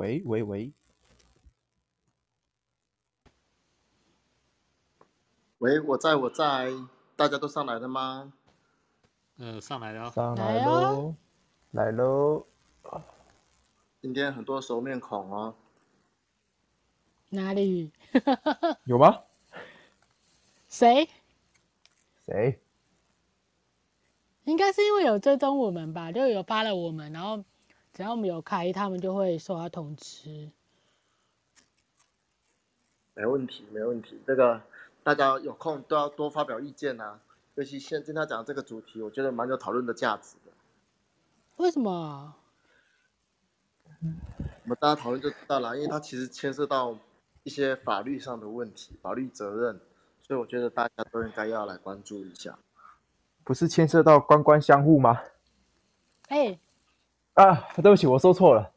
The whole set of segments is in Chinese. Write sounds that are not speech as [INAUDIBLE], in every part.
喂喂喂，喂，我在我在，大家都上来了吗？呃，上来了，上来喽，来喽。今天很多熟面孔哦。哪里？[LAUGHS] 有吗？谁？谁？应该是因为有追踪我们吧，就有发了我们，然后只要我们有开，他们就会收到通知。没问题，没问题。这个大家有空都要多发表意见啊，尤其现在讲这个主题，我觉得蛮有讨论的价值的。为什么？我们大家讨论就知道了，因为它其实牵涉到一些法律上的问题、法律责任，所以我觉得大家都应该要来关注一下。不是牵涉到官官相护吗？哎、欸，啊，对不起，我说错了。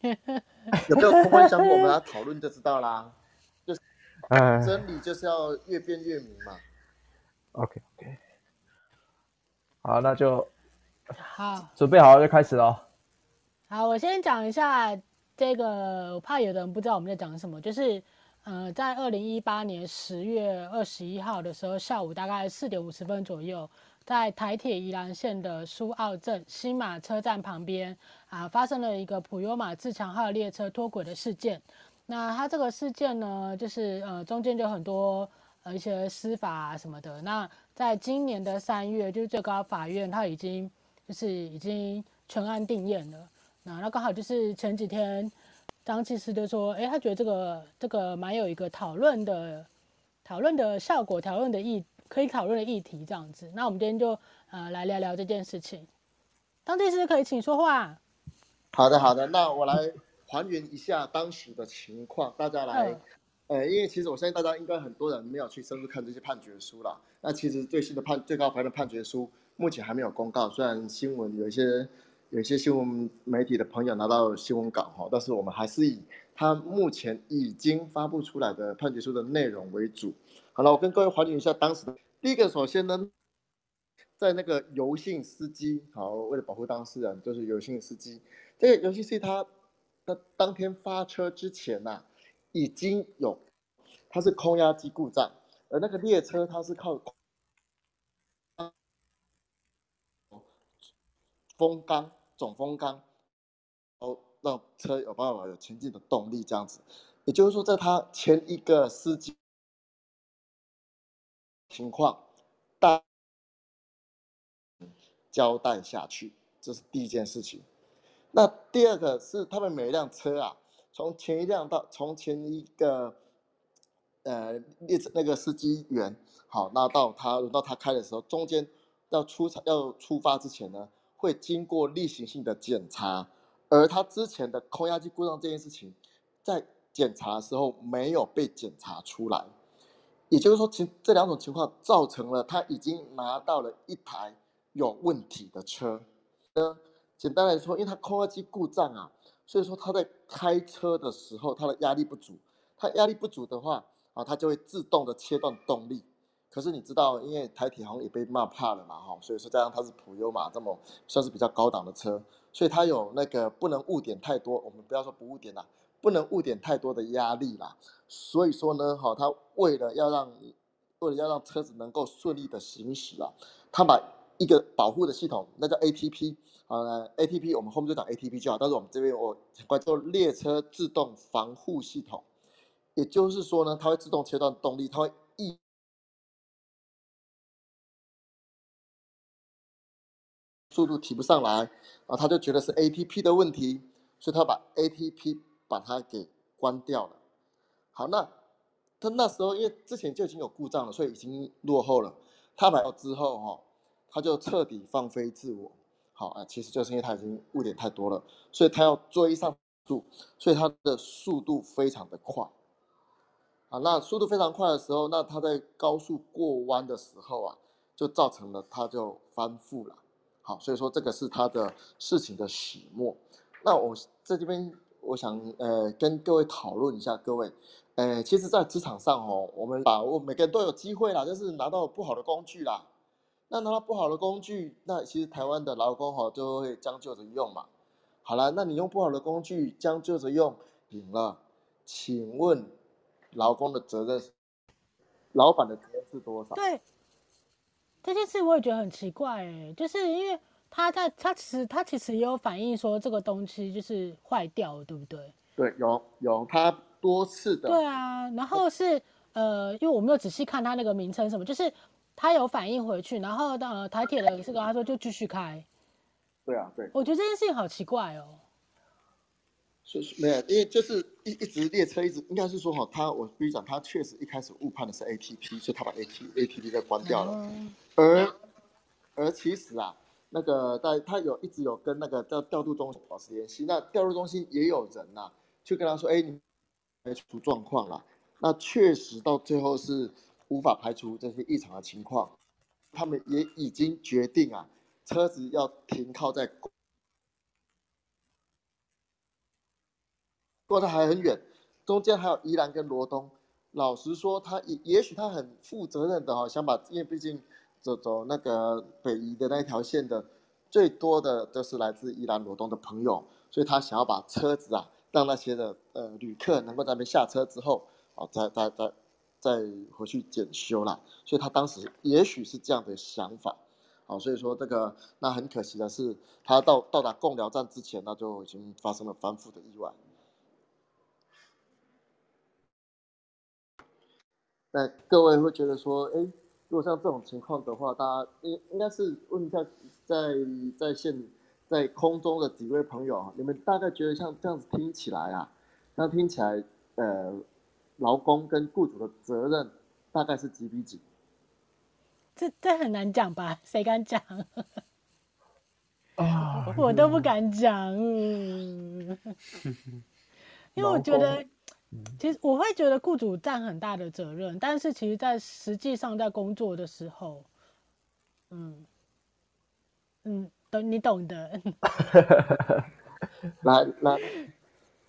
[LAUGHS] 有没有官官相护？我们来讨论就知道啦。就是，[LAUGHS] 真理就是要越辩越明嘛。OK OK，好，那就好，准备好了就开始喽。好，我先讲一下这个，我怕有的人不知道我们在讲什么，就是。呃，在二零一八年十月二十一号的时候，下午大概四点五十分左右，在台铁宜兰线的苏澳镇新马车站旁边啊，发生了一个普悠玛自强号列车脱轨的事件。那它这个事件呢，就是呃中间就很多呃一些司法啊什么的。那在今年的三月，就是最高法院它已经就是已经全案定验了。那那刚好就是前几天。张技师就说：“哎，他觉得这个这个蛮有一个讨论的讨论的效果，讨论的意可以讨论的议题这样子。那我们今天就呃来聊聊这件事情。张技师可以请说话。好的，好的。那我来还原一下当时的情况，大家来。呃，因为其实我相信大家应该很多人没有去深入看这些判决书了。那其实最新的判最高法院的判决书目前还没有公告，虽然新闻有一些。”有一些新闻媒体的朋友拿到新闻稿哈，但是我们还是以他目前已经发布出来的判决书的内容为主。好了，我跟各位还原一下当时的。第一个，首先呢，在那个尤姓司机，好，为了保护当事人，就是尤姓司机。这个尤姓司机他，他当天发车之前呐、已经有，他是空压机故障，而那个列车它是靠风缸。总风缸，哦，让车有办法有前进的动力，这样子，也就是说，在他前一个司机情况，大交代下去，这是第一件事情。那第二个是，他们每一辆车啊，从前一辆到从前一个呃列车那个司机员，好，那到他轮到他开的时候，中间要出场要出发之前呢，会经过例行性的检查，而他之前的空压机故障这件事情，在检查的时候没有被检查出来，也就是说，其这两种情况造成了他已经拿到了一台有问题的车。呃，简单来说，因为他空压机故障啊，所以说他在开车的时候，他的压力不足，他压力不足的话啊，他就会自动的切断动力。可是你知道，因为台铁好像也被骂怕了嘛，哈，所以说加上它是普悠玛这么算是比较高档的车，所以它有那个不能误点太多，我们不要说不误点啦，不能误点太多的压力啦。所以说呢，哈，它为了要让为了要让车子能够顺利的行驶啊，它把一个保护的系统，那叫 ATP 啊，ATP 我们后面就讲 ATP 就好，但是我们这边我管叫列车自动防护系统，也就是说呢，它会自动切断动力，它会一。速度提不上来啊，他就觉得是 ATP 的问题，所以他把 ATP 把它给关掉了。好，那他那时候因为之前就已经有故障了，所以已经落后了。他买到之后哈，他就彻底放飞自我。好啊，其实就是因为他已经误点太多了，所以他要追上速，所以他的速度非常的快。啊，那速度非常快的时候，那他在高速过弯的时候啊，就造成了他就翻覆了。好，所以说这个是他的事情的始末。那我在这边，我想呃跟各位讨论一下，各位，呃，其实，在职场上哦，我们把握每个人都有机会啦，就是拿到不好的工具啦。那拿到不好的工具，那其实台湾的劳工哈就会将就着用嘛。好了，那你用不好的工具将就着用，赢了，请问劳工的责任，老板的责任是多少？对，这件事我也觉得很奇怪哎，就是因为他在他其实他其实也有反映说这个东西就是坏掉了，对不对？对，有有他多次的。对啊，然后是呃，因为我没有仔细看他那个名称什么，就是他有反映回去，然后呃台铁的也是跟他说就继续开。对啊，对。我觉得这件事情好奇怪哦。是没有，因为就是一一直列车一直应该是说哈，他我跟你讲，他确实一开始误判的是 ATP，所以他把 AT ATP 给关掉了。嗯、而而其实啊，那个在他有一直有跟那个叫调度中心保持联系，那调度中心也有人呐、啊，就跟他说，哎，你没出状况了。那确实到最后是无法排除这些异常的情况，他们也已经决定啊，车子要停靠在。过得还很远，中间还有宜兰跟罗东。老实说，他也也许他很负责任的哈，想把，因为毕竟走走那个北移的那一条线的最多的都是来自宜兰罗东的朋友，所以他想要把车子啊，让那些的呃旅客能够在那边下车之后，啊，再再再再回去检修啦。所以他当时也许是这样的想法，好，所以说这个那很可惜的是，他到到达贡寮站之前，那就已经发生了翻覆的意外。那各位会觉得说，哎，如果像这种情况的话，大家应应该是问一下在在线在空中的几位朋友，你们大概觉得像这样子听起来啊，那听起来，呃，劳工跟雇主的责任大概是几比几？这这很难讲吧？谁敢讲？[LAUGHS] 啊，我都不敢讲，嗯，[LAUGHS] 因为我觉得。其实我会觉得雇主占很大的责任，但是其实，在实际上在工作的时候，嗯嗯，懂你懂的。来来，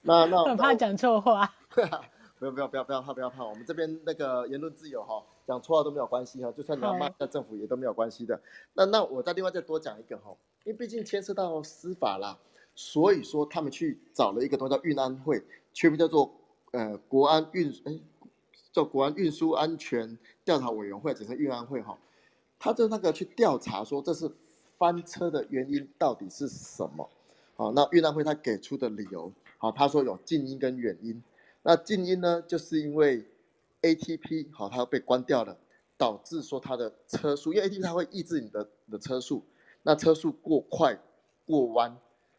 那 [LAUGHS] 那很怕讲错话。[LAUGHS] 不要不要不要不要怕不要怕，我们这边那个言论自由哈，讲错话都没有关系哈，就算你要骂在政府也都没有关系的。那那我再另外再多讲一个哈，因为毕竟牵涉到司法啦，所以说他们去找了一个东西叫运安会，全名叫做。呃，国安运哎，叫国安运输安全调查委员会，简称运安会哈，他就那个去调查说，这是翻车的原因到底是什么？好，那运安会他给出的理由，好，他说有近因跟远因。那近因呢，就是因为 ATP 好，它被关掉了，导致说它的车速，因为 ATP 它会抑制你的的车速，那车速过快过弯，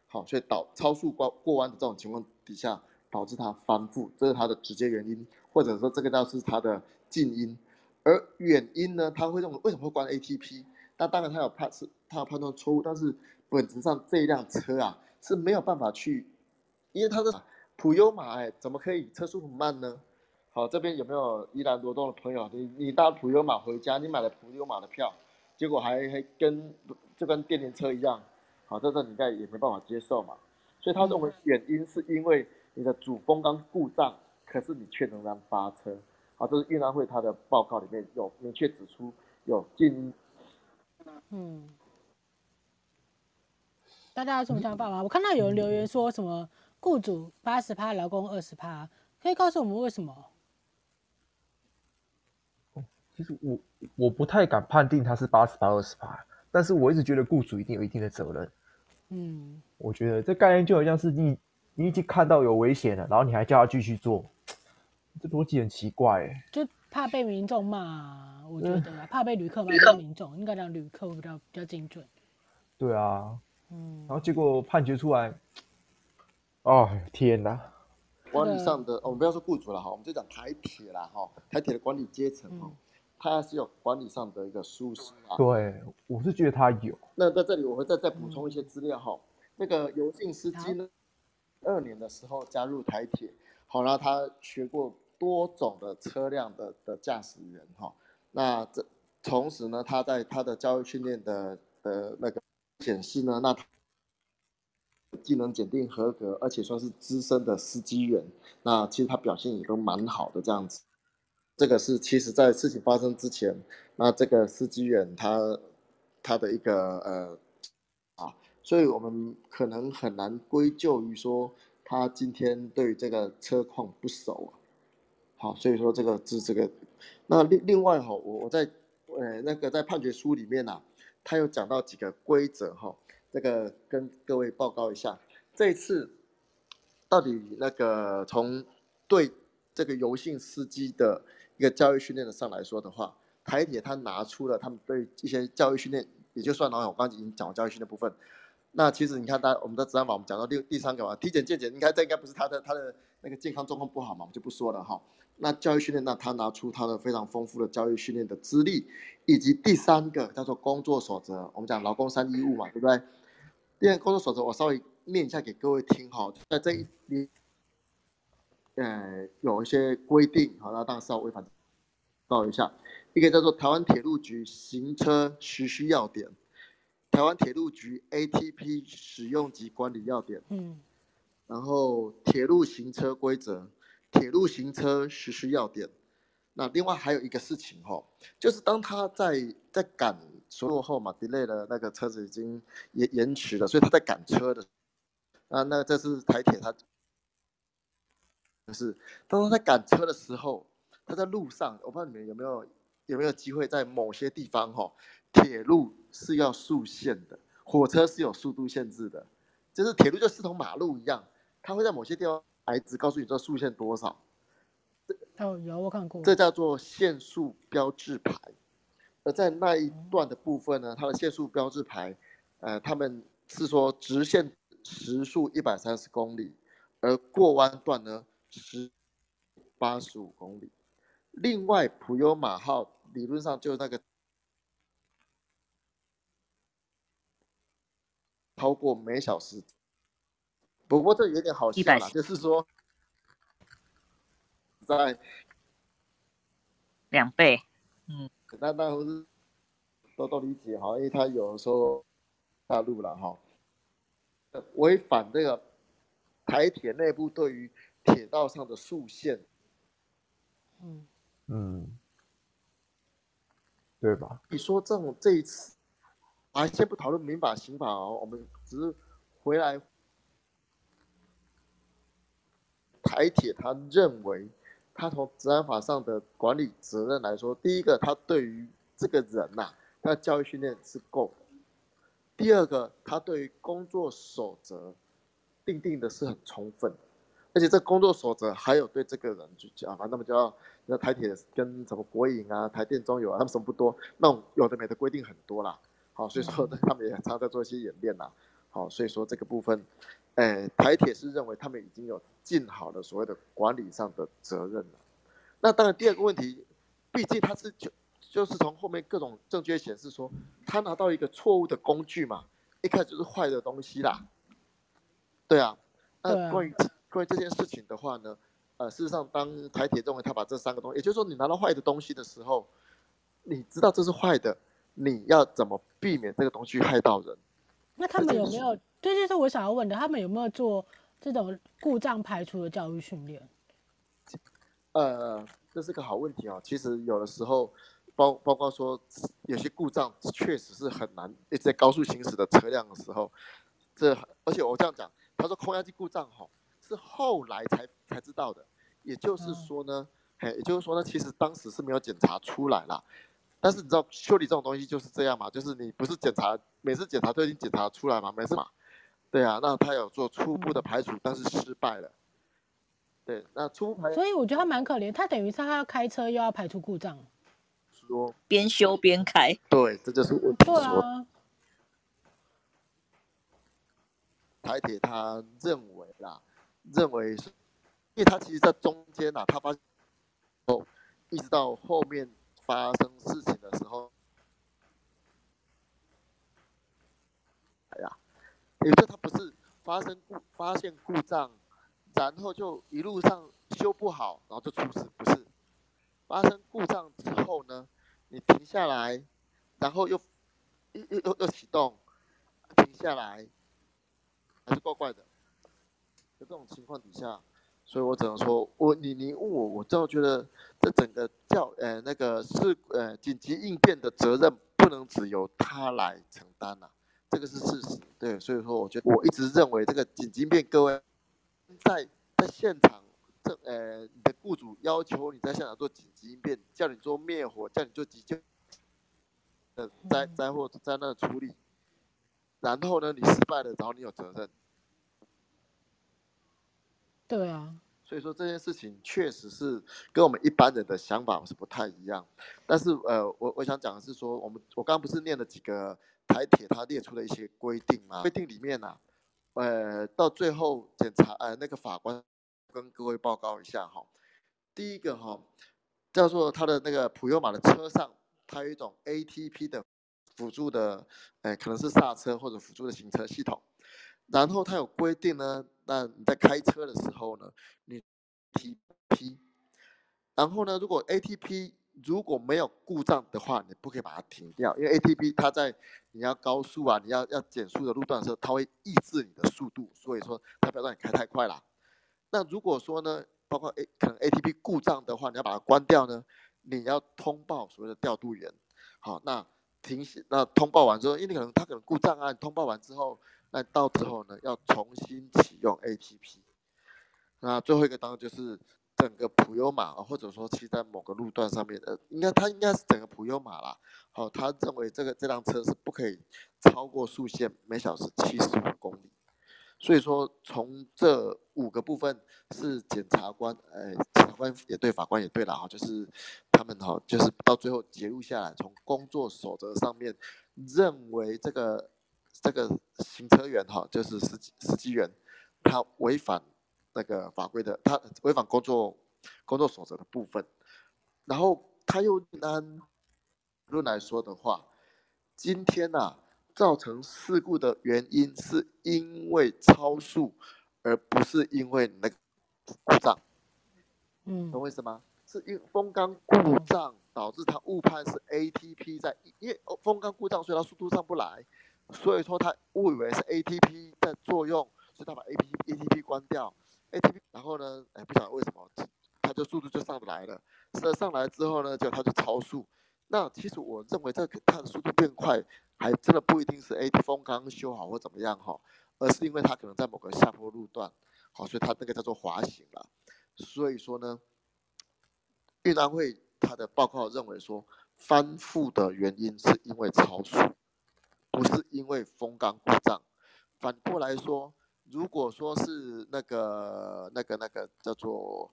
好，所以导超速过过弯的这种情况底下。导致它翻覆，这是它的直接原因，或者说这个倒是它的近因，而远因呢，它会认为为什么会关 ATP？那当然它有判是它有判断错误，但是本质上这一辆车啊是没有办法去，因为它是普悠玛，哎，怎么可以车速很慢呢？好，这边有没有依兰罗东的朋友？你你搭普悠玛回家，你买了普悠玛的票，结果还还跟就跟电联车一样，好，这个你应该也没办法接受嘛。所以他认为远因是因为。你的主风缸故障，可是你却仍然发车，好，这是运安会他的报告里面有明确指出有近，嗯，大家有什么想法吗？我看到有人留言说什么雇主八十趴，劳工二十趴，可以告诉我们为什么？其实我我不太敢判定他是八十趴二十趴，但是我一直觉得雇主一定有一定的责任。嗯，我觉得这概念就好像是你。你已经看到有危险了，然后你还叫他继续做，这逻辑很奇怪哎。就怕被民众骂，我觉得、嗯、怕被旅客骂，骂民众应该让旅客比较比较精准。对啊，嗯，然后结果判决出来，哦天哪！管理上的，我们不要说雇主了哈，我们就讲台铁啦哈，台铁的管理阶层哦，他是有管理上的一个疏失啊。对，我是觉得他有。那在这里我会再再补充一些资料哈，嗯、那个油性司机呢？二年的时候加入台铁，好，然后他学过多种的车辆的的驾驶员哈，那这同时呢，他在他的教育训练的的那个显示呢，那他技能检定合格，而且算是资深的司机员，那其实他表现也都蛮好的这样子。这个是其实在事情发生之前，那这个司机员他他的一个呃。所以我们可能很难归咎于说他今天对这个车况不熟啊。好，所以说这个是这个。那另另外哈，我我在呃那个在判决书里面呐、啊，他有讲到几个规则哈，这个跟各位报告一下。这一次到底那个从对这个游姓司机的一个教育训练的上来说的话，台铁他拿出了他们对一些教育训练也就算了，我刚才已经讲了教育训练部分。那其实你看，大我们的治安法，我们讲到第第三个嘛，体检健检，应该这应该不是他的他的那个健康状况不好嘛，我们就不说了哈。那教育训练，那他拿出他的非常丰富的教育训练的资历，以及第三个叫做工作守则，我们讲劳工三义务嘛，对不对？第二个工作守则，我稍微念一下给各位听哈，在这一里，呃，有一些规定，好，那当然是要违反，报一下，一个叫做台湾铁路局行车实施要点。台湾铁路局 ATP 使用及管理要点，嗯，然后铁路行车规则、铁路行车实施要点。那另外还有一个事情哈，就是当他在在赶所落后嘛，delay 的那个车子已经延延迟了，所以他在赶车的。那，那这是台铁他，就是当他在赶车的时候，他在路上，我不知道你们有没有有没有机会在某些地方哈。铁路是要速限的，火车是有速度限制的，就是铁路就似同马路一样，它会在某些地方牌子告诉你这速限多少。哦，有我看过。这叫做限速标志牌，而在那一段的部分呢，它的限速标志牌，呃，他们是说直线时速一百三十公里，而过弯段呢是八十五公里。另外，普悠马号理论上就是那个。超过每小时，不过这有点好笑啦，就是说在两倍，嗯，那那不是多多理解哈，因为他有时候大陆了哈，违反这个台铁内部对于铁道上的速限，嗯。嗯，对吧？你说这种这一次。啊，先不讨论民法、刑法哦，我们只是回来。台铁他认为，他从治安法上的管理责任来说，第一个，他对于这个人呐、啊，他的教育训练是够；第二个，他对于工作守则定定的是很充分，而且这工作守则还有对这个人去讲，反正他们就要那台铁跟什么国营啊、台电、中油啊，他们什么不多，那种有的没的规定很多啦。好，所以说他们也常常在做一些演练呐。好，所以说这个部分，诶，台铁是认为他们已经有尽好了所谓的管理上的责任了。那当然，第二个问题，毕竟他是就就是从后面各种证据显示说，他拿到一个错误的工具嘛，一开始就是坏的东西啦。对啊。那关于关于这件事情的话呢，呃，事实上，当台铁认为他把这三个东西，也就是说，你拿到坏的东西的时候，你知道这是坏的。你要怎么避免这个东西害到人？那他们有没有？这就是我想要问的，他们有没有做这种故障排除的教育训练？呃，这是个好问题啊。其实有的时候，包包括说有些故障确实是很难，一直在高速行驶的车辆的时候，这而且我这样讲，他说空压机故障哈，是后来才才知道的。也就是说呢，嘿，也就是说呢，其实当时是没有检查出来啦。但是你知道修理这种东西就是这样嘛？就是你不是检查每次检查都已经检查出来嘛？没事嘛？对啊，那他有做初步的排除，但是失败了。对，那初步排除。所以我觉得他蛮可怜，他等于是他要开车又要排除故障，说边修边开。对，这就是问题。对啊。台铁他认为啦，认为是，因为他其实在中间呐，他发现哦，一直到后面。发生事情的时候，哎呀，也就他不是发生故发现故障，然后就一路上修不好，然后就出事，不是发生故障之后呢，你停下来，然后又又又又启动，停下来，还是怪怪的，在这种情况底下。所以我只能说，我你你问我，我就觉得这整个教呃那个是呃紧急应变的责任不能只由他来承担呐、这个是事实。对，所以说我觉得我一直认为这个紧急应变，各位在在现场，这呃你的雇主要求你在现场做紧急应变，叫你做灭火，叫你做急救，呃灾灾祸灾难处理，然后呢你失败了，然后你有责任。对啊，所以说这件事情确实是跟我们一般人的想法是不太一样。但是呃，我我想讲的是说，我们我刚刚不是念了几个台铁它列出的一些规定嘛？规定里面呢、啊，呃，到最后检查呃那个法官跟各位报告一下哈。第一个哈，叫做它的那个普悠玛的车上，它有一种 ATP 的辅助的，呃，可能是刹车或者辅助的行车系统。然后它有规定呢，那你在开车的时候呢，你 ATP，然后呢，如果 ATP 如果没有故障的话，你不可以把它停掉，因为 ATP 它在你要高速啊，你要要减速的路段的时候，它会抑制你的速度，所以说它不要让你开太快啦。那如果说呢，包括 A 可能 ATP 故障的话，你要把它关掉呢，你要通报所谓的调度员。好，那停那通报完之后，因为你可能它可能故障啊，通报完之后。那到之后呢，要重新启用 ATP。那最后一个当就是整个普悠玛，或者说骑在某个路段上面的，应该他应该是整个普悠玛啦。好，他认为这个这辆车是不可以超过速限每小时七十五公里。所以说，从这五个部分是检察官，呃，检察官也对，法官也对了哈，就是他们哈，就是到最后结论下来，从工作守则上面认为这个。这个行车员哈，就是司机司机员，他违反那个法规的，他违反工作工作守则的部分。然后他又按论来说的话，今天呐、啊，造成事故的原因是因为超速，而不是因为那个故障。嗯，懂我意思吗？是因风缸故障导致他误判是 ATP 在，因为风缸故障，所以他速度上不来。所以说他误以为是 ATP 在作用，所以他把 ATP ATP 关掉，ATP 然后呢，哎，不晓得为什么，他就速度就上不来了。上上来之后呢，就他就超速。那其实我认为这个他的速度变快，还真的不一定是 ATP 风缸修好或怎么样哈，而是因为他可能在某个下坡路段，好，所以他那个叫做滑行了。所以说呢，运安会他的报告认为说，翻覆的原因是因为超速。不是因为风缸故障，反过来说，如果说是那个、那个、那个叫做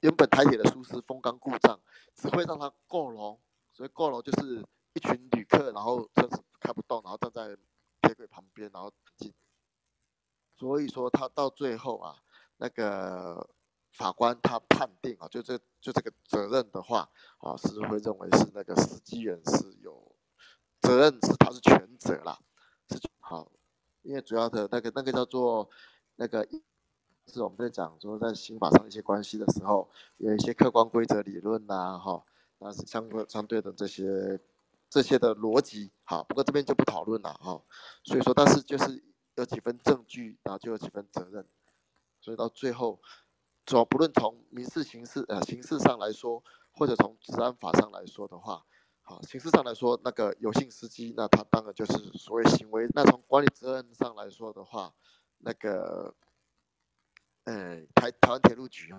原本台铁的舒适风缸故障，只会让它过龙，所以过龙就是一群旅客，然后车子开不动，然后站在铁轨旁边，然后进。所以说他到最后啊，那个法官他判定啊，就这就这个责任的话啊，是会认为是那个司机员是有。责任是他是全责啦，是好，因为主要的那个那个叫做那个，是我们在讲说在刑法上一些关系的时候，有一些客观规则理论呐，哈，那是相关相对的这些这些的逻辑，好，不过这边就不讨论了哈。所以说，但是就是有几分证据，然后就有几分责任，所以到最后，主要不论从民事、刑事呃刑事上来说，或者从治安法上来说的话。好，形式上来说，那个有性司机，那他当然就是所谓行为。那从管理责任上来说的话，那个，呃，台台湾铁路局，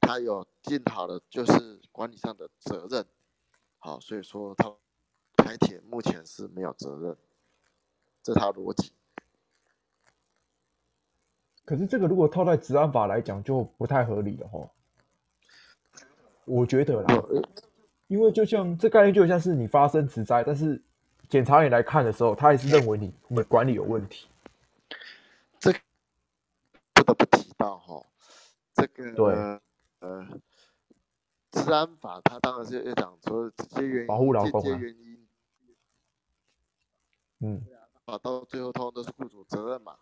他有尽好的就是管理上的责任。好，所以说他台铁目前是没有责任，这是他逻辑。可是这个如果套在治安法来讲，就不太合理了吼。我觉得啦。因为就像这概念，就像是你发生职灾，但是检察员来看的时候，他还是认为你你的管理有问题。这不得不提到哈，这个对呃，治安法它当然是要讲说直接原因、保护劳工啊，间接原因。嗯，啊，到最后通常都是雇主责任嘛。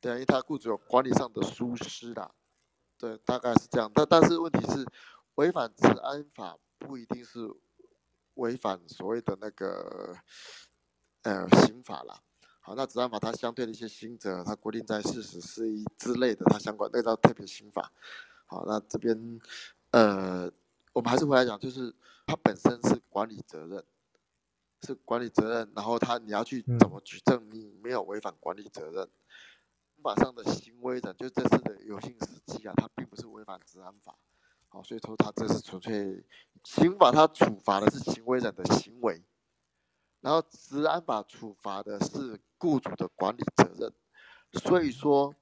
对啊，因为他雇主有管理上的疏失啦。对，大概是这样。但但是问题是，违反治安法。不一定是违反所谓的那个呃刑法啦。好，那治安法它相对的一些刑责，它规定在四十四一之类的，它相关那个叫特别刑法。好，那这边呃，我们还是回来讲，就是它本身是管理责任。是管理责任，然后他你要去怎么举证你没有违反管理责任？刑法上的行为人，就这次的有幸司机啊，他并不是违反治安法，好，所以说他这是纯粹刑法，他处罚的是行为人的行为，然后治安法处罚的是雇主的管理责任，所以说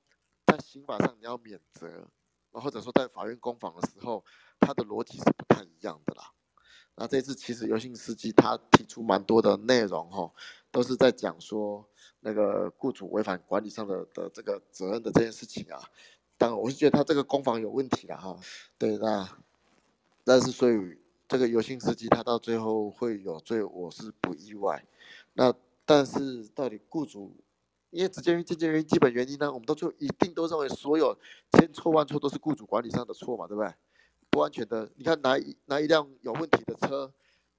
在刑法上你要免责，或者说在法院攻防的时候，他的逻辑是不太一样的啦。那这次其实游幸司机他提出蛮多的内容哈，都是在讲说那个雇主违反管理上的的这个责任的这件事情啊。当然我是觉得他这个攻防有问题了哈。对，那但是所以这个有幸司机他到最后会有罪，我是不意外。那但是到底雇主因为直接原因、间接原因、基本原因呢，我们都就一定都认为所有千错万错都是雇主管理上的错嘛，对不对？不安全的，你看拿一拿一辆有问题的车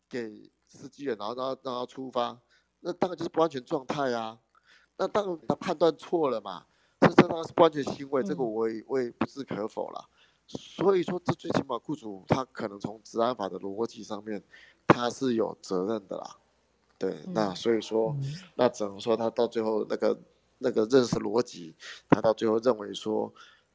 给司机员，然后让他让他出发，那当然就是不安全状态啊。那当然他判断错了嘛，这这当然是不安全行为，这个我也我也不置可否了。所以说，这最起码雇主他可能从治安法的逻辑上面他是有责任的啦。对，那所以说，那只能说他到最后那个那个认识逻辑，他到最后认为说。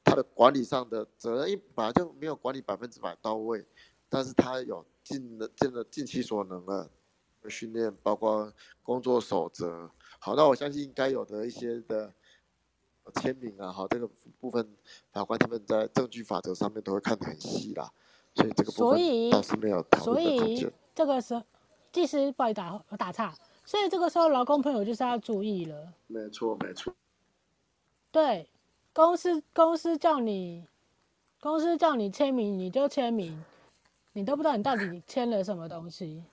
他的管理上的责任，因为本来就没有管理百分之百到位，但是他有尽了尽了尽其所能的训练，包括工作守则。好，那我相信应该有的一些的签名啊，好，这个部分法官他们在证据法则上面都会看得很细啦，所以这个部分倒是没有讨论的空间。所以这个时候，技师不好意思打我打岔，所以这个时候劳工朋友就是要注意了。没错，没错。对。公司公司叫你，公司叫你签名，你就签名，你都不知道你到底签了什么东西。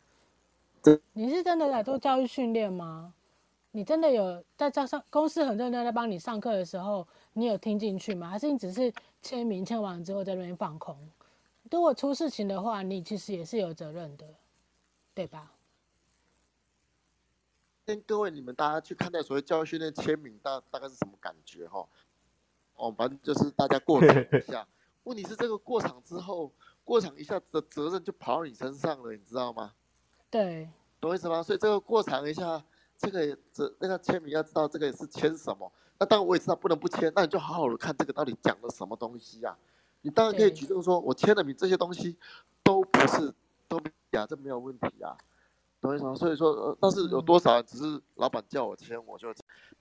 你是真的在做教育训练吗？你真的有在在上公司很认真在帮你上课的时候，你有听进去吗？还是你只是签名签完之后在那边放空？如果出事情的话，你其实也是有责任的，对吧？跟各位你们大家去看待所谓教育训练签名大大概是什么感觉哈？哦，反正就是大家过场一下，问题是这个过场之后，过场一下的责任就跑到你身上了，你知道吗？对，懂我意思吗？所以这个过场一下，这个这那个签名要知道这个也是签什么。那当然我也知道不能不签，那你就好好的看这个到底讲了什么东西呀、啊？你当然可以举证说，我签了名这些东西都不是都呀，这没有问题啊，懂我意思吗？所以说，呃，但是有多少人只是老板叫我签我就，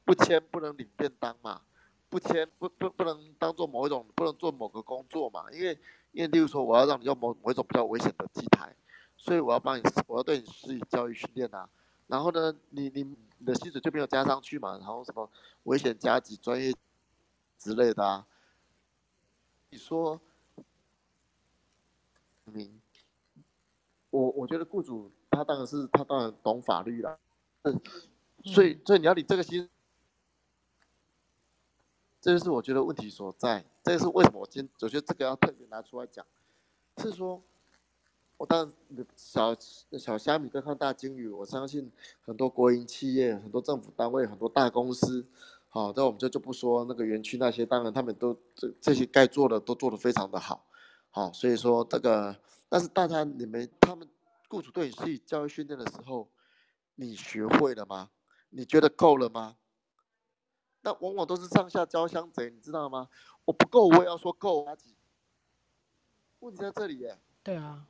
不签不能领便当嘛。不签不不不能当做某一种不能做某个工作嘛？因为因为例如说我要让你用某某一种比较危险的机台，所以我要帮你我要对你施以教育训练啊。然后呢，你你你的薪水就没有加上去嘛？然后什么危险加级专业之类的啊？你说，你，我我觉得雇主他当然是他当然懂法律了，嗯，所以所以你要你这个薪。这就是我觉得问题所在，这是为什么我今我觉得这个要特别拿出来讲，是说，我当小小虾米对抗大鲸鱼，我相信很多国营企业、很多政府单位、很多大公司，好，那我们就就不说那个园区那些，当然他们都这这些该做的都做得非常的好，好，所以说这个，但是大家你们他们雇主对你去教育训练的时候，你学会了吗？你觉得够了吗？那往往都是上下交相贼，你知道吗？我不够，我也要说够。问题在这里耶。对啊。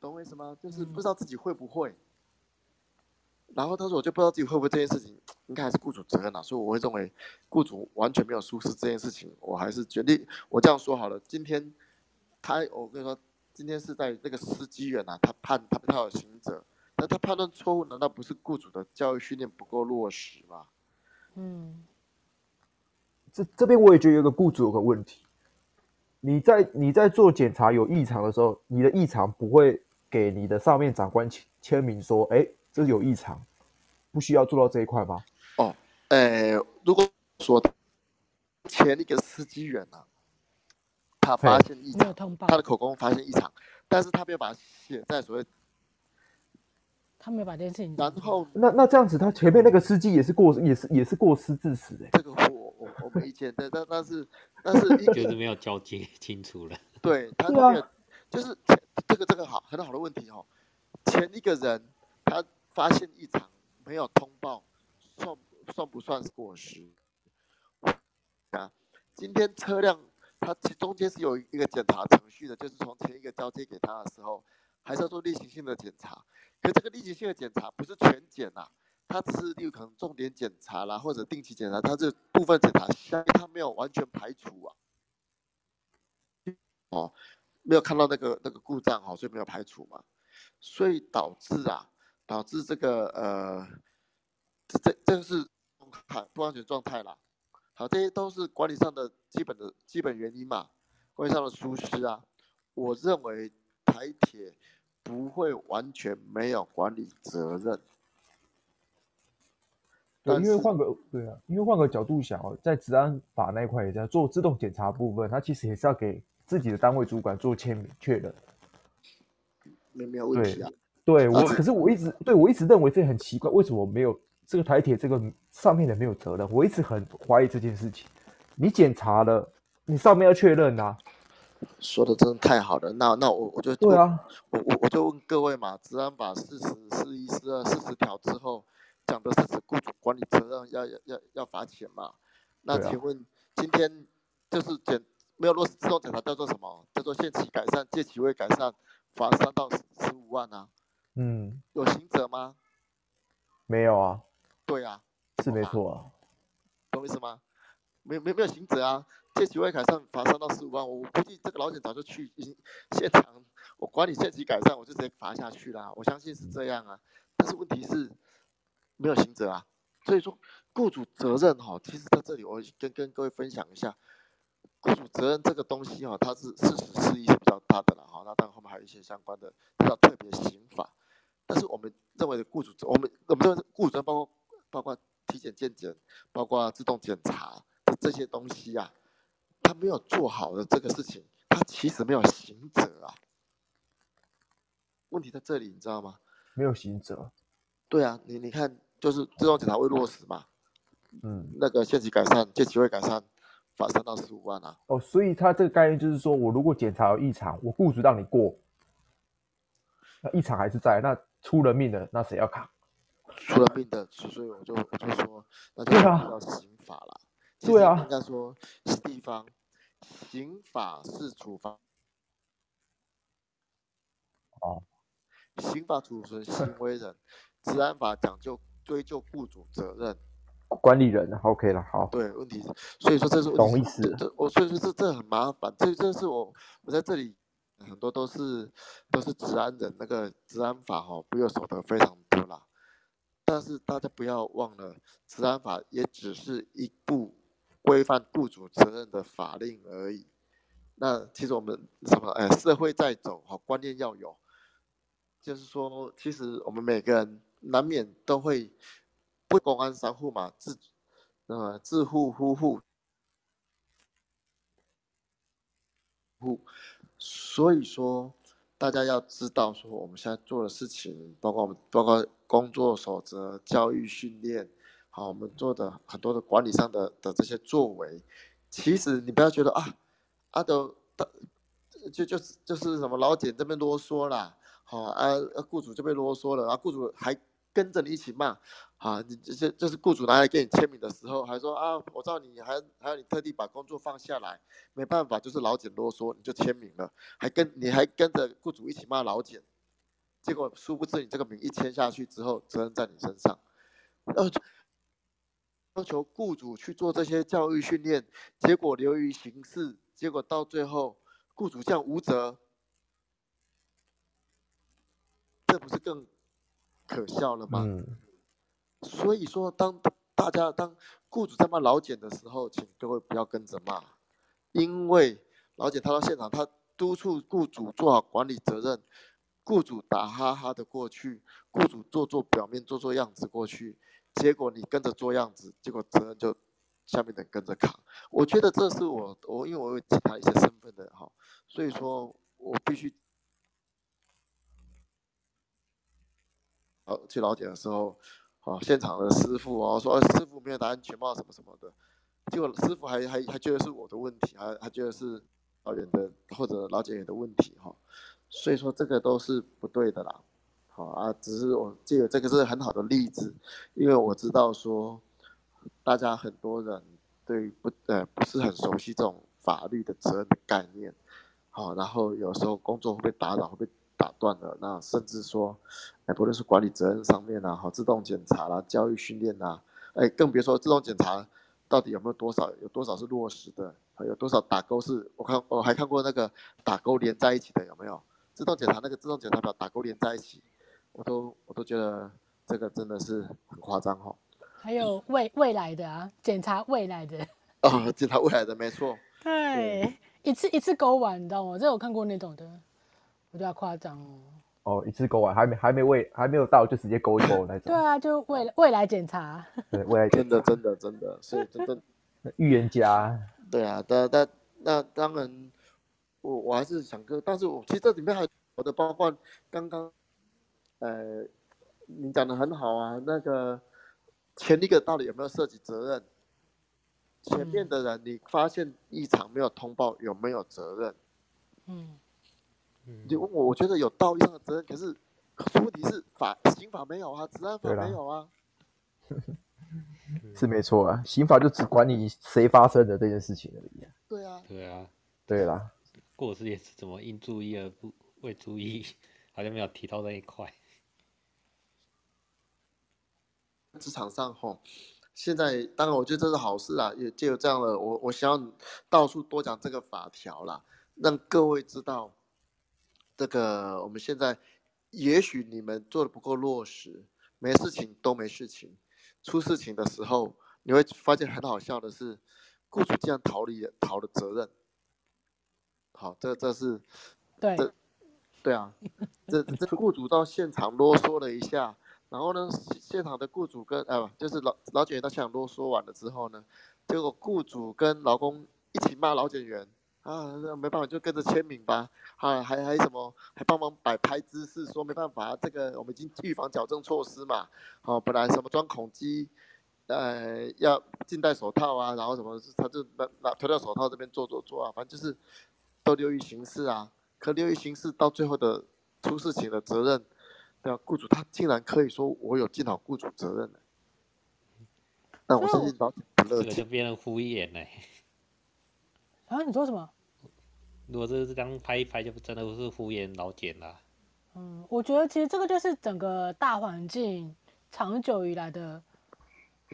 懂我意思吗？就是不知道自己会不会。嗯、然后他说，我就不知道自己会不会这件事情，应该还是雇主责任啊。所以我会认为，雇主完全没有疏失这件事情，我还是决定我这样说好了。今天他，我跟你说，今天是在那个司机员啊，他判他他有刑责，那他判断错误，难道不是雇主的教育训练不够落实吗？嗯，这这边我也觉得有个雇主有个问题，你在你在做检查有异常的时候，你的异常不会给你的上面长官签签名说，哎，这有异常，不需要做到这一块吗？哦，呃，如果说前一个司机员呢，他发现异常，他的口供发现异常，但是他没有把它写在所谓。他没有把这件事情，然后那那这样子，他前面那个司机也是过，也是也是过失致死的。这个我我我没意见，但但但是但是就是没有交接清楚了。对他那个就是前这个这个好很好的问题哦。前一个人他发现异常没有通报，算算不算是过失？啊，今天车辆它其中间是有一个检查程序的，就是从前一个交接给他的时候，还是要做例行性的检查。可这个例行性的检查不是全检呐、啊，它只是有可能重点检查啦，或者定期检查，它这部分检查，相它没有完全排除啊。哦，没有看到那个那个故障哈，所以没有排除嘛，所以导致啊，导致这个呃，这这这个是不安全状态啦。好，这些都是管理上的基本的基本原因嘛，管理上的疏失啊。我认为台铁不会完全没有管理责任。对，因为换个对啊，因为换个角度想哦，在治安法那一块也在做自动检查部分，它其实也是要给。自己的单位主管做签名确认，没没有问题啊。对，我，可是我一直对我一直认为这很奇怪，为什么没有这个台铁这个上面的没有责任？我一直很怀疑这件事情。你检查了，你上面要确认啊。说的真的太好了，那那我我就对啊，我我我就问各位嘛，治安法四十四一四二四十条之后讲的是指雇主管理责任要要要要罚钱嘛？那请问今天就是检。没有落实自动检查叫做什么？叫做限期改善，借期未改善，罚三到十五万啊。嗯，有刑责吗？没有啊。对啊，是没错啊。懂我意思吗？没没没有刑责啊，借期未改善，罚三到十五万。我估计这个老检早就去已经现场，我管你限期改善，我就直接罚下去啦。我相信是这样啊。但是问题是没有刑责啊，所以说雇主责任哈，其实在这里我跟跟各位分享一下。雇主责任这个东西哈，它是事实事意是比较大的了哈。那当然后面还有一些相关的叫特别刑法。但是我们认为的雇主责，我们我们认为雇主责包括包括体检健检，包括自动检查的这些东西啊，他没有做好的这个事情，他其实没有刑责啊。问题在这里，你知道吗？没有刑责。对啊，你你看，就是自动检查未落实嘛，嗯，那个限期改善，借期未改善。罚三到十五万啊！哦，所以他这个概念就是说，我如果检查有异常，我雇主让你过，那异常还是在，那出了命的，那谁要扛？出了命的，所以我就我就说，那就要刑法了。对啊，应该说是地方刑法是处罚。哦，刑法处罚行为人，治安法讲究追究雇主责任。管理人，OK 了，好。对，问题是，所以说这是懂意思。这我所以说这这很麻烦，这这是我我在这里很多都是都是治安人，那个治安法哈，不要守得非常多啦。但是大家不要忘了，治安法也只是一部规范雇主责任的法令而已。那其实我们什么哎，社会在走，好观念要有，就是说，其实我们每个人难免都会。不公安商户嘛，自呃自护夫妇户，所以说大家要知道说我们现在做的事情，包括我们包括工作守则、教育训练，好，我们做的很多的管理上的的这些作为，其实你不要觉得啊，啊都就就是就是什么劳检这边啰嗦啦，好啊，雇主这边啰嗦了，然后雇主还跟着你一起骂。啊，你这这这是雇主拿来给你签名的时候，还说啊，我知道你还还要你特地把工作放下来，没办法，就是老简啰嗦，你就签名了，还跟你还跟着雇主一起骂老简，结果殊不知你这个名一签下去之后，责任在你身上，要要求雇主去做这些教育训练，结果流于形式，结果到最后雇主这样无责，这不是更可笑了吗？嗯所以说，当大家当雇主在骂老简的时候，请各位不要跟着骂，因为老简他到现场，他督促雇主做好管理责任，雇主打哈哈的过去，雇主做做表面做做样子过去，结果你跟着做样子，结果责任就下面的跟着扛。我觉得这是我我因为我有其他一些身份的哈，所以说我必须，好去老检的时候。哦，现场的师傅哦，说师傅没有戴安全帽什么什么的，结果师傅还还还觉得是我的问题，还还觉得是老员的或者老检员的问题哈，所以说这个都是不对的啦。好啊，只是我记得这个是很好的例子，因为我知道说，大家很多人对不呃不是很熟悉这种法律的责任的概念，好，然后有时候工作会被打扰，会被打断了，那甚至说，哎，不论是管理责任上面啊，好，自动检查啦，教育训练啊，哎，更别说自动检查到底有没有多少，有多少是落实的，还有多少打勾是，我看我还看过那个打勾连在一起的有没有？自动检查那个自动检查表打勾连在一起。我都我都觉得这个真的是很夸张哈。还有未未来的啊，检查未来的哦，[LAUGHS] 检查未来的没错。对一次一次勾完，你知道吗？这我看过那种的，我觉得夸张哦。哦，一次勾完还没还没未还没有到就直接勾一勾那种。对啊，就未来未来检查。对，未来真的真的真的，所以真的 [LAUGHS] 预言家。对啊，但但那当然，我我还是想跟，但是我其实这里面还有我的包括刚刚。呃，你讲的很好啊。那个前一个到底有没有涉及责任？前面的人你发现异常没有通报，有没有责任？嗯，你问我，我觉得有道义上的责任，可是问题是法刑法没有啊，治安法没有啊。[LAUGHS] 是没错啊，刑法就只管你谁发生的这件事情而已。对啊，对啊，对啦。过失也是怎么应注意而不未注意，好像没有提到那一块。职场上吼，现在当然我觉得这是好事啊，也就有这样的我我想要到处多讲这个法条啦，让各位知道，这个我们现在也许你们做的不够落实，没事情都没事情，出事情的时候你会发现很好笑的是，雇主竟然逃离逃了责任。好，这这是对对啊，[LAUGHS] 这这雇主到现场啰嗦了一下。然后呢，现场的雇主跟哎，就是老老检员到现场啰嗦完了之后呢，结果雇主跟劳工一起骂老检员啊，那没办法就跟着签名吧，啊还还什么还帮忙摆拍姿势，说没办法，这个我们已经预防矫正措施嘛，哦本来什么钻孔机，呃要禁戴手套啊，然后什么他就拿拿脱掉手套这边做做做啊，反正就是都流于形式啊，可流于形式到最后的出事情的责任。对啊，雇主他竟然可以说我有尽好雇主责任的，那我相信老板不乐见，这个就变成敷衍了。啊，你说什么？如果这是刚拍一拍，就真的不是敷衍老茧了。嗯，我觉得其实这个就是整个大环境长久以来的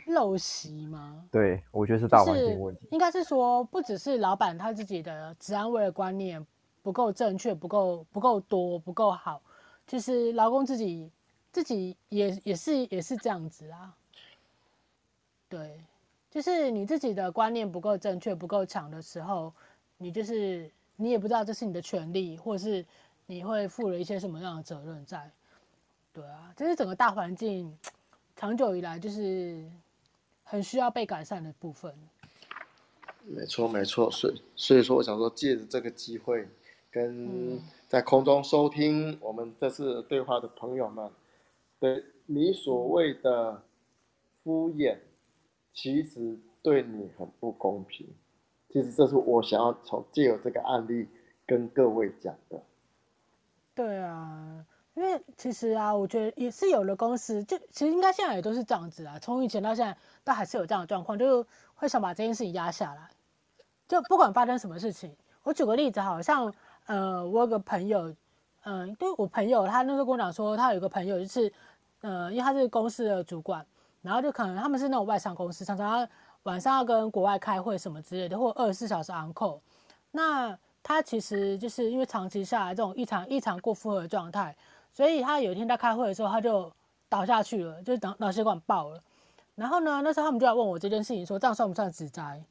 陋习嘛。对，我觉得是大环境问题。应该是说，不只是老板他自己的职安卫的观念不够正确，不够不够多，不够好。其实劳工自己自己也也是也是这样子啊，对，就是你自己的观念不够正确、不够强的时候，你就是你也不知道这是你的权利，或者是你会负了一些什么样的责任在，对啊，这是整个大环境长久以来就是很需要被改善的部分。没错，没错，所以所以说，我想说，借着这个机会跟、嗯。在空中收听我们这次对话的朋友们，对你所谓的敷衍，其实对你很不公平。其实这是我想要从借由这个案例跟各位讲的。对啊，因为其实啊，我觉得也是有的公司，就其实应该现在也都是这样子啊。从以前到现在，都还是有这样的状况，就是会想把这件事情压下来。就不管发生什么事情，我举个例子，好像。呃，我有个朋友，嗯、呃，对我朋友，他那时候跟我讲说，他有个朋友就是，呃，因为他是公司的主管，然后就可能他们是那种外商公司，常常要晚上要跟国外开会什么之类的，或二十四小时 on call。那他其实就是因为长期下来这种异常异常过负荷的状态，所以他有一天在开会的时候，他就倒下去了，就脑脑血管爆了。然后呢，那时候他们就来问我这件事情，说这样算不算职灾？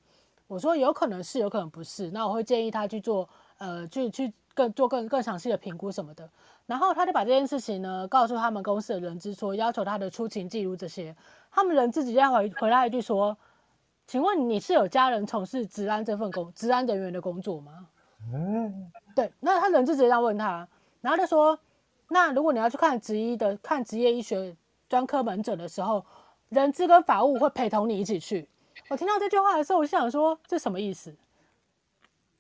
我说有可能是，有可能不是。那我会建议他去做。呃，去去更做更更详细的评估什么的，然后他就把这件事情呢告诉他们公司的人资说，要求他的出勤记录这些，他们人资直接回回来一句说，请问你是有家人从事治安这份工治安人员的工作吗？嗯，对，那他人质直接这样问他，然后他说，那如果你要去看职医的看职业医学专科门诊的时候，人资跟法务会陪同你一起去。我听到这句话的时候，我就想说，这什么意思？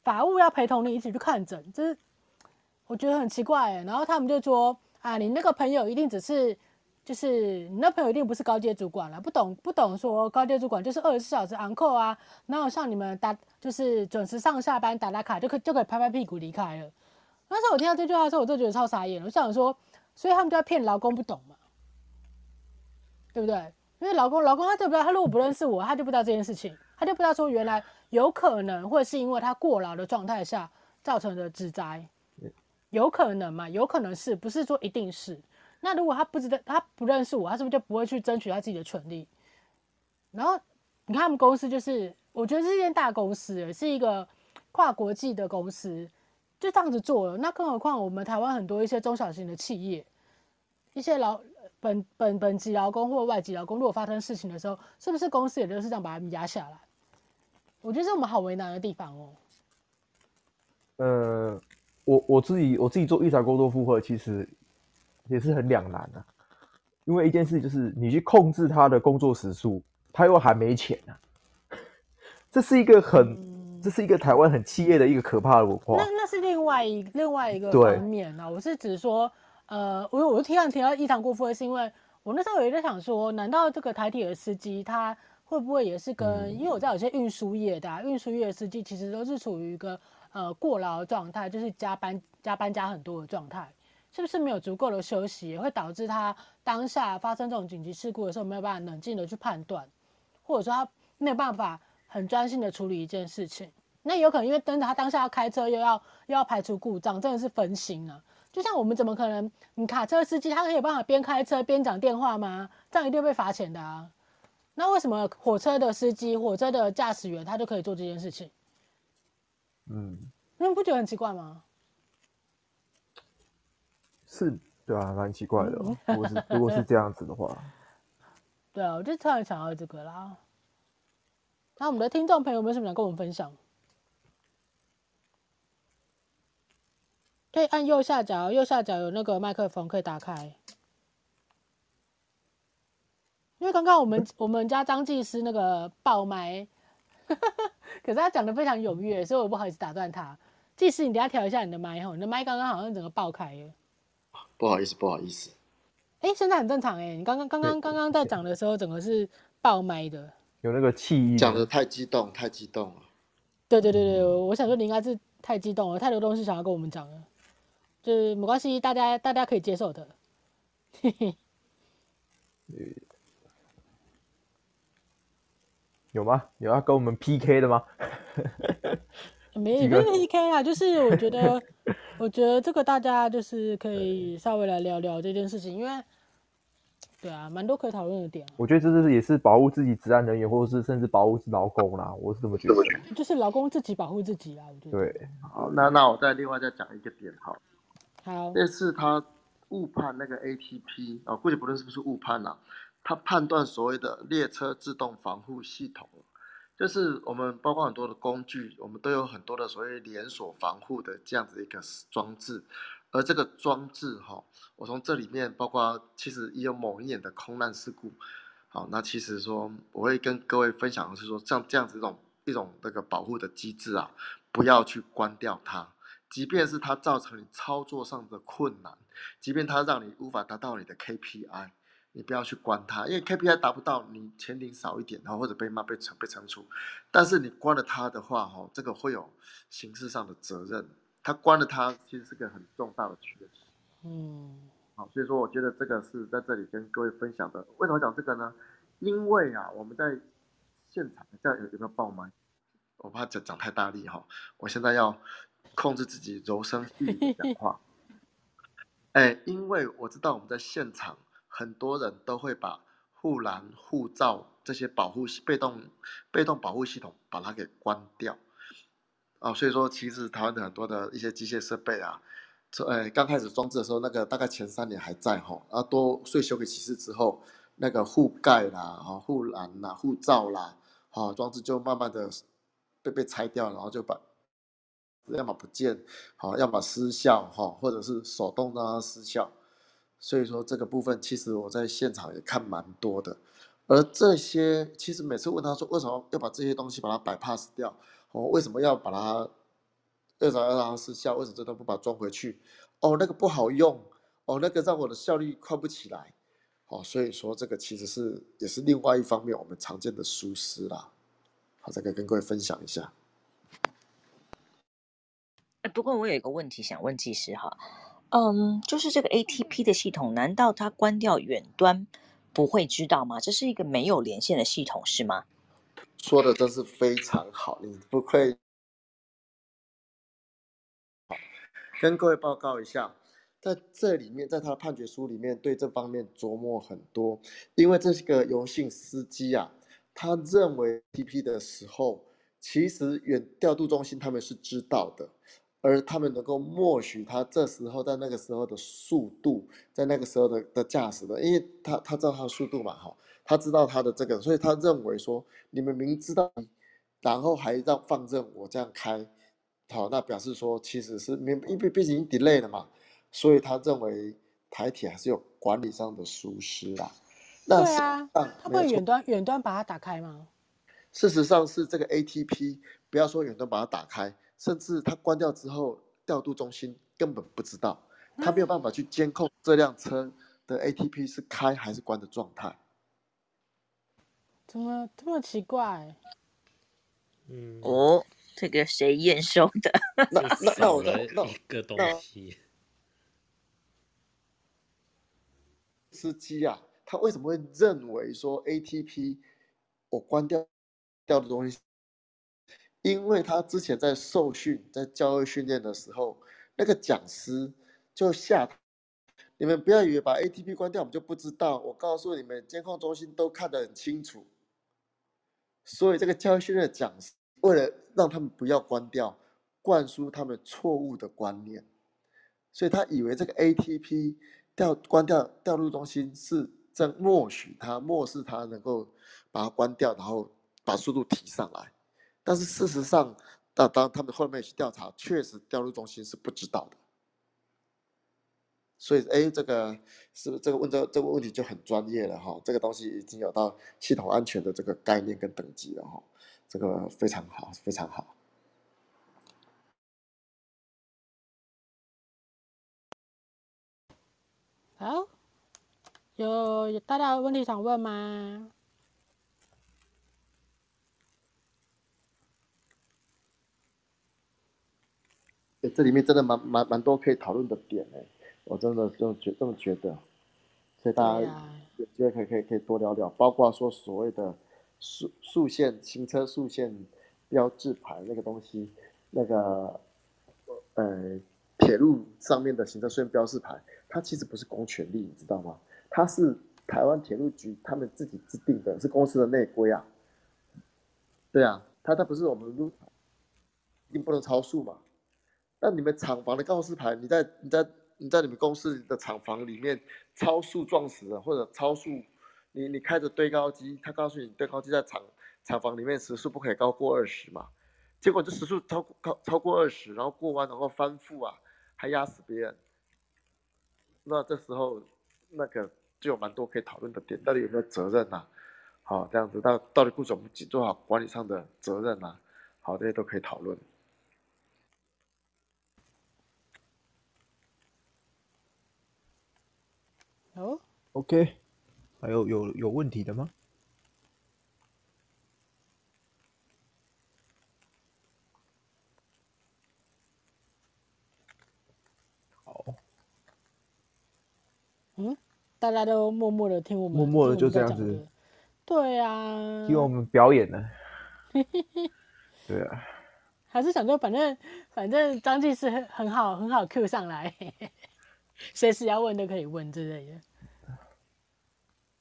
法务要陪同你一起去看诊，就是我觉得很奇怪。然后他们就说，啊，你那个朋友一定只是，就是你那朋友一定不是高阶主管了，不懂不懂说高阶主管就是二十四小时 on call 啊，然后像你们打就是准时上下班打打卡就可就可以拍拍屁股离开了。那时候我听到这句话的时候，我就觉得超傻眼。我想说，所以他们就要骗劳工不懂嘛，对不对？因为老公，老公他对不知道？他如果不认识我，他就不知道这件事情，他就不知道说原来有可能会是因为他过劳的状态下造成的职灾。有可能嘛？有可能是不是说一定是？那如果他不知道，他不认识我，他是不是就不会去争取他自己的权利？然后你看他们公司，就是我觉得是一间大公司，是一个跨国际的公司，就这样子做了。那更何况我们台湾很多一些中小型的企业，一些劳本本本籍劳工或外籍劳工，如果发生事情的时候，是不是公司也就是这样把他们压下来？我觉得是我们好为难的地方哦。呃。我我自己我自己做育才工作负荷，其实也是很两难的、啊，因为一件事就是你去控制他的工作时数，他又还没钱呢、啊，[LAUGHS] 这是一个很、嗯、这是一个台湾很企业的一个可怕的文化。那那是另外一另外一个方面啊，我是指说，呃，我我提到提到异常过分，是因为我那时候有在想说，难道这个台铁的司机他会不会也是跟，嗯、因为我知道有些运输业的、啊、运输业的司机其实都是处于一个。呃，过劳的状态就是加班、加班加很多的状态，是不是没有足够的休息，也会导致他当下发生这种紧急事故的时候没有办法冷静的去判断，或者说他没有办法很专心的处理一件事情？那有可能因为等着他当下要开车，又要又要排除故障，真的是分心啊！就像我们怎么可能，你卡车司机他可以有办法边开车边讲电话吗？这样一定会被罚钱的啊！那为什么火车的司机、火车的驾驶员他就可以做这件事情？嗯，你们不觉得很奇怪吗？是，对啊，蛮奇怪的。如果是如果是这样子的话，[LAUGHS] 对啊，我就突然想到这个啦。那我们的听众朋友们有什么想跟我们分享？可以按右下角，右下角有那个麦克风可以打开。因为刚刚我们 [LAUGHS] 我们家张技师那个爆麦。[LAUGHS] 可是他讲的非常踊跃，所以我不好意思打断他。技师，你等下调一下你的麦吼，你的麦刚刚好像整个爆开了。不好意思，不好意思。哎、欸，现在很正常哎，你刚刚刚刚刚刚在讲的时候，整个是爆麦的，有那个气音。讲的太激动，太激动了。对对对对，我想说你应该是太激动了，太多东西想要跟我们讲了，就是没关系，大家大家可以接受的。嘿嘿。有吗？有要跟我们 PK 的吗？[LAUGHS] 没 [LAUGHS] 没 PK 啊，就是我觉得，我觉得这个大家就是可以稍微来聊聊这件事情，因为，对啊，蛮多可以讨论的点。我觉得这是也是保护自己职安人员，或者是甚至保护劳工啦，我是这么觉得。就是劳工自己保护自己啊，我觉得。对，好，那那我再另外再讲一个点，好。好。这次他误判那个 ATP 啊，估计不论是不是误判啊。他判断所谓的列车自动防护系统，就是我们包括很多的工具，我们都有很多的所谓连锁防护的这样子一个装置，而这个装置哈，我从这里面包括其实也有某一年的空难事故，好，那其实说我会跟各位分享的是说，像这样子一种一种那个保护的机制啊，不要去关掉它，即便是它造成你操作上的困难，即便它让你无法达到你的 KPI。你不要去关它，因为 KPI 达不到，你钱领少一点，然后或者被骂被惩被惩处。但是你关了它的话，哈，这个会有刑事上的责任。他关了它，其实是个很重大的缺失。嗯，好，所以说我觉得这个是在这里跟各位分享的。为什么讲这个呢？因为啊，我们在现场这样有有没有爆麦？我怕讲讲太大力哈，我现在要控制自己柔声细语讲话。[LAUGHS] 哎，因为我知道我们在现场。很多人都会把护栏、护罩这些保护被动、被动保护系统把它给关掉啊，所以说其实台湾的很多的一些机械设备啊，呃，刚开始装置的时候，那个大概前三年还在哈，然后多岁修给启事之后，那个护盖啦、哈护栏啦、护罩啦，哈装置就慢慢的被被拆掉，然后就把要么不见，好，要么失效哈，或者是手动让它失效。所以说这个部分，其实我在现场也看蛮多的，而这些其实每次问他说，为什么要把这些东西把它摆 pass 掉？哦，为什么要把它，为什么要让它失效？为什么这都不把它装回去？哦，那个不好用，哦，那个让我的效率快不起来，哦，所以说这个其实是也是另外一方面我们常见的疏失啦。好，这个跟各位分享一下。不过我有一个问题想问技师哈，嗯，就是这个 ATP 的系统，难道它关掉远端不会知道吗？这是一个没有连线的系统是吗？说的真是非常好，你不愧。跟各位报告一下，在这里面，在他的判决书里面对这方面琢磨很多，因为这是个游姓司机啊，他认为 TP 的时候，其实远调度中心他们是知道的。而他们能够默许他这时候在那个时候的速度，在那个时候的的驾驶的，因为他他知道他的速度嘛，哈，他知道他的这个，所以他认为说你们明知道，然后还让放任我这样开，好，那表示说其实是明，因为毕竟 delay 了嘛，所以他认为台铁还是有管理上的疏失啦。那对啊，他不会远端远端把它打开吗？事实上是这个 ATP，不要说远端把它打开。甚至它关掉之后，调度中心根本不知道，他没有办法去监控这辆车的 ATP 是开还是关的状态。怎么这么奇怪？嗯，哦，这个谁验收的？那那那我一个东西。司机啊，他为什么会认为说 ATP 我关掉调度中心？因为他之前在受训、在教育训练的时候，那个讲师就吓：“你们不要以为把 ATP 关掉，我们就不知道。我告诉你们，监控中心都看得很清楚。”所以这个教育训练的讲师为了让他们不要关掉，灌输他们错误的观念，所以他以为这个 ATP 调关掉调度中心是在默许他、漠视他能够把它关掉，然后把速度提上来。但是事实上，当当他们后面去调查，确实调度中心是不知道的。所以，哎，这个是不是这个问这、这个问题就很专业了哈？这个东西已经有到系统安全的这个概念跟等级了哈。这个非常好，非常好。好，有有大家有问题想问吗？这里面真的蛮蛮蛮多可以讨论的点哎，我真的就觉这么觉得，所以大家有机会可以可以可以多聊聊，包括说所谓的速速线行车速线标志牌那个东西，那个呃铁路上面的行车速限标志牌，它其实不是公权力，你知道吗？它是台湾铁路局他们自己制定的，是公司的内规啊。对啊，它它不是我们路一定不能超速嘛。那你们厂房的告示牌，你在你在你在你们公司的厂房里面超速撞死了，或者超速，你你开着堆高机，他告诉你堆高机在厂厂房里面时速不可以高过二十嘛，结果这时速超超超过二十，然后过弯然后翻覆啊，还压死别人，那这时候那个就有蛮多可以讨论的点，到底有没有责任呐、啊？好，这样子到到底雇主做好管理上的责任呐、啊？好，这些都可以讨论。哦，OK，还有有有问题的吗？好，嗯，大家都默默的听我们，默默的就这样子，对啊，听我们表演呢，[LAUGHS] 对啊，还是想说，反正反正张技师很很好很好 Q 上来。随时要问都可以问之类的。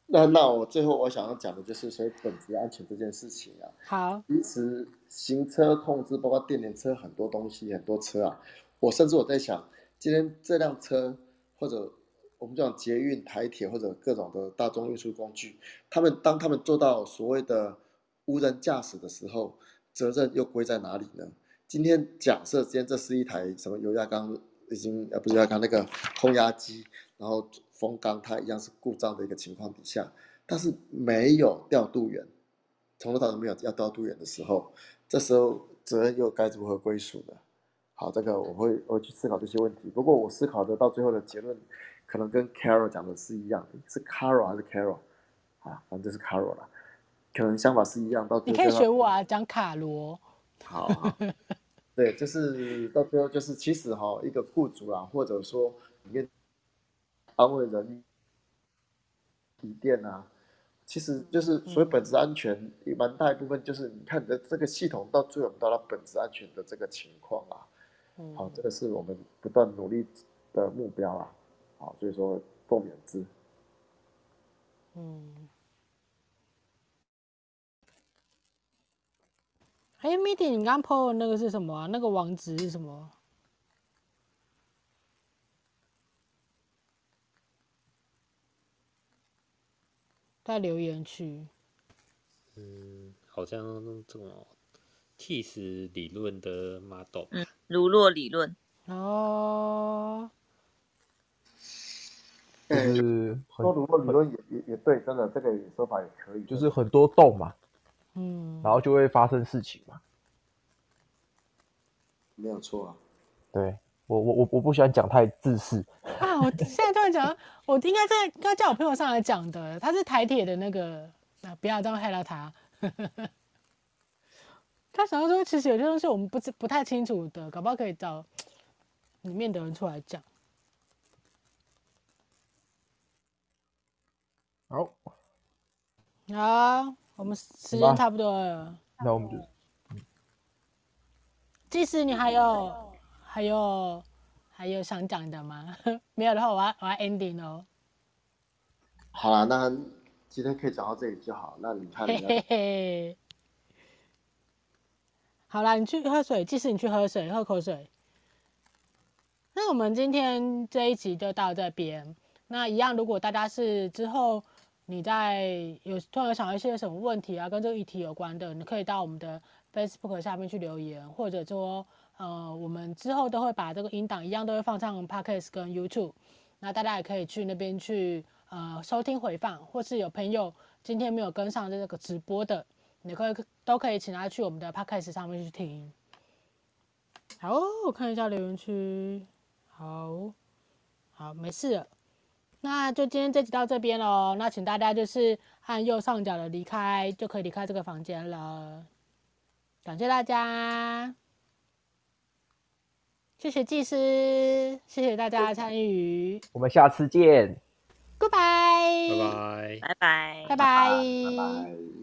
那那我最后我想要讲的就是所以本质安全这件事情啊。好。其实行车控制包括电联车很多东西很多车啊，我甚至我在想，今天这辆车或者我们讲捷运、台铁或者各种的大众运输工具，他们当他们做到所谓的无人驾驶的时候，责任又归在哪里呢？今天假设今天这是一台什么油压缸？已经呃不是要看那个空压机，然后风缸它一样是故障的一个情况底下，但是没有调度员，从头到尾没有要调度员的时候，这时候责任又该如何归属呢？好，这个我会我会去思考这些问题。不过我思考的到最后的结论，可能跟 Carol 讲的是一样的，是 Carol 还是 Carol 啊？反正就是 Carol 了，可能想法是一样。到你可以学我啊，讲卡罗。好，好，对，就是到最后就是其实哈，一个雇主啊，或者说里面安慰人体店啊，其实就是所谓本质安全，也蛮大一部分就是你看你的这个系统到最后到它本质安全的这个情况啊。好，这个是我们不断努力的目标啊。好，所以说共勉之。嗯。哎，Midi，你刚 po 的那个是什么啊？那个网址是什么？在留言区。嗯，好像这种 TIS 理论的 model。嗯，儒洛理论。哦。就是说儒洛理论也也也对，真的这个说法也可以。就是很多洞嘛。嗯，然后就会发生事情嘛。没有错啊。对我我我我不喜欢讲太自私啊！我现在突然讲，[LAUGHS] 我应该在应该叫我朋友上来讲的，他是台铁的那个，啊、不要这样害到他。[LAUGHS] 他想要说，其实有些东西我们不不太清楚的，搞不好可以找里面的人出来讲。好，好，我们时间差不多了。那我们就，即使你还有还有还有想讲的吗？[LAUGHS] 没有的话我，我要我要 ending 哦。好了，那今天可以讲到这里就好。那你看你，嘿嘿嘿。好了，你去喝水。即使你去喝水，喝口水。那我们今天这一集就到这边。那一样，如果大家是之后。你在有突然想到一些什么问题啊，跟这个议题有关的，你可以到我们的 Facebook 下面去留言，或者说，呃，我们之后都会把这个音档一样都会放上 Podcast 跟 YouTube，那大家也可以去那边去呃收听回放，或是有朋友今天没有跟上这个直播的，你可以都可以请他去我们的 Podcast 上面去听。好，我看一下留言区，好，好，没事了。那就今天这集到这边喽，那请大家就是按右上角的离开，就可以离开这个房间了。感谢大家，谢谢技师，谢谢大家参与，我们下次见，Goodbye，拜拜，拜拜，拜拜，拜拜。